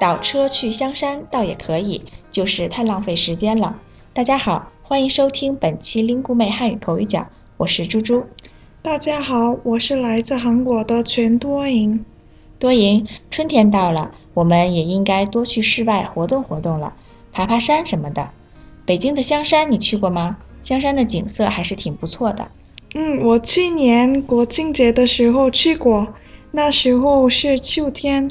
倒车去香山倒也可以，就是太浪费时间了。大家好，欢迎收听本期 Lingu 妹汉语口语角，我是猪猪。大家好，我是来自韩国的全多银。多银，春天到了，我们也应该多去室外活动活动了，爬爬山什么的。北京的香山你去过吗？香山的景色还是挺不错的。嗯，我去年国庆节的时候去过，那时候是秋天，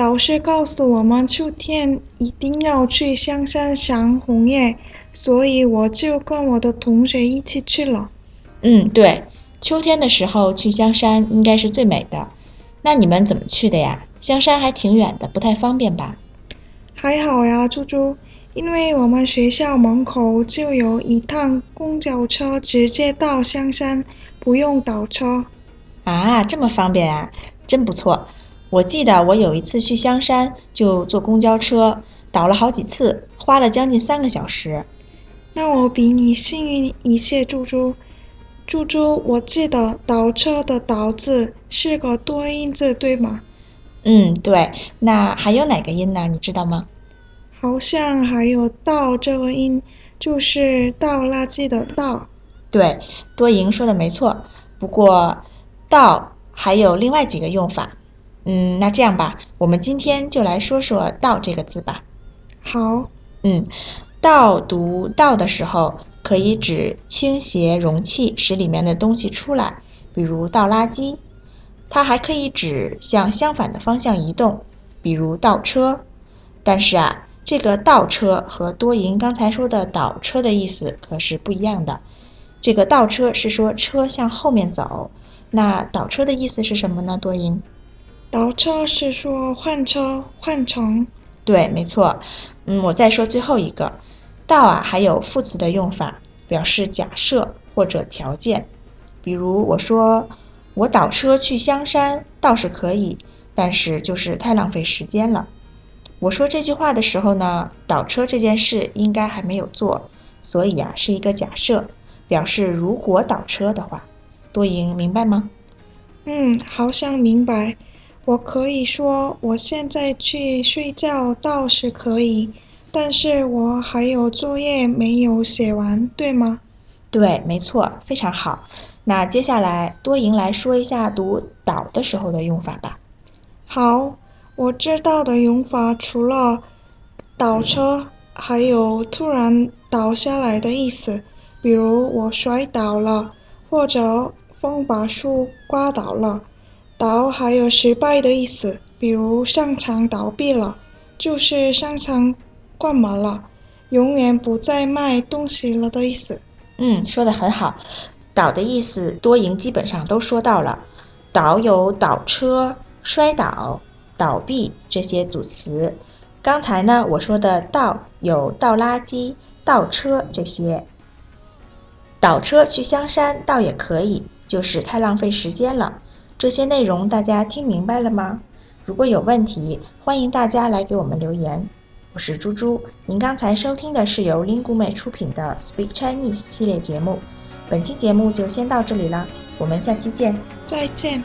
老师告诉我们秋天一定要去香山赏红叶，所以我就跟我的同学一起去了。嗯，对，秋天的时候去香山应该是最美的。那你们怎么去的呀？香山还挺远的，不太方便吧？还好呀，猪猪，因为我们学校门口就有一趟公交车直接到香山，不用倒车。啊，这么方便啊，真不错。我记得我有一次去香山就坐公交车，倒了好几次，花了将近三个小时。那我比你幸运一些，猪猪。猪猪，我记得倒车的“倒”字是个多音字，对吗？嗯，对。那还有哪个音呢？你知道吗？好像还有“倒”这个音，就是倒垃圾的“倒”。对，多赢说的没错。不过“倒”还有另外几个用法。嗯，那这样吧，我们今天就来说说“倒”这个字吧。好。嗯，倒读“倒”的时候。可以指倾斜容器，使里面的东西出来，比如倒垃圾。它还可以指向相反的方向移动，比如倒车。但是啊，这个倒车和多银刚才说的倒车的意思可是不一样的。这个倒车是说车向后面走，那倒车的意思是什么呢？多银？倒车是说换车换乘。对，没错。嗯，我再说最后一个。倒啊，还有副词的用法，表示假设或者条件。比如我说我倒车去香山倒是可以，但是就是太浪费时间了。我说这句话的时候呢，倒车这件事应该还没有做，所以啊是一个假设，表示如果倒车的话。多赢明白吗？嗯，好像明白。我可以说我现在去睡觉倒是可以。但是我还有作业没有写完，对吗？对，没错，非常好。那接下来多赢来说一下读倒的时候的用法吧。好，我知道的用法除了倒车，还有突然倒下来的意思，比如我摔倒了，或者风把树刮倒了。倒还有失败的意思，比如商场倒闭了，就是商场。关门了，永远不再卖东西了的意思。嗯，说的很好。倒的意思多赢基本上都说到了。倒有倒车、摔倒、倒闭这些组词。刚才呢，我说的倒有倒垃圾、倒车这些。倒车去香山倒也可以，就是太浪费时间了。这些内容大家听明白了吗？如果有问题，欢迎大家来给我们留言。我是猪猪，您刚才收听的是由 Lingu 美出品的 Speak Chinese 系列节目，本期节目就先到这里了，我们下期见，再见。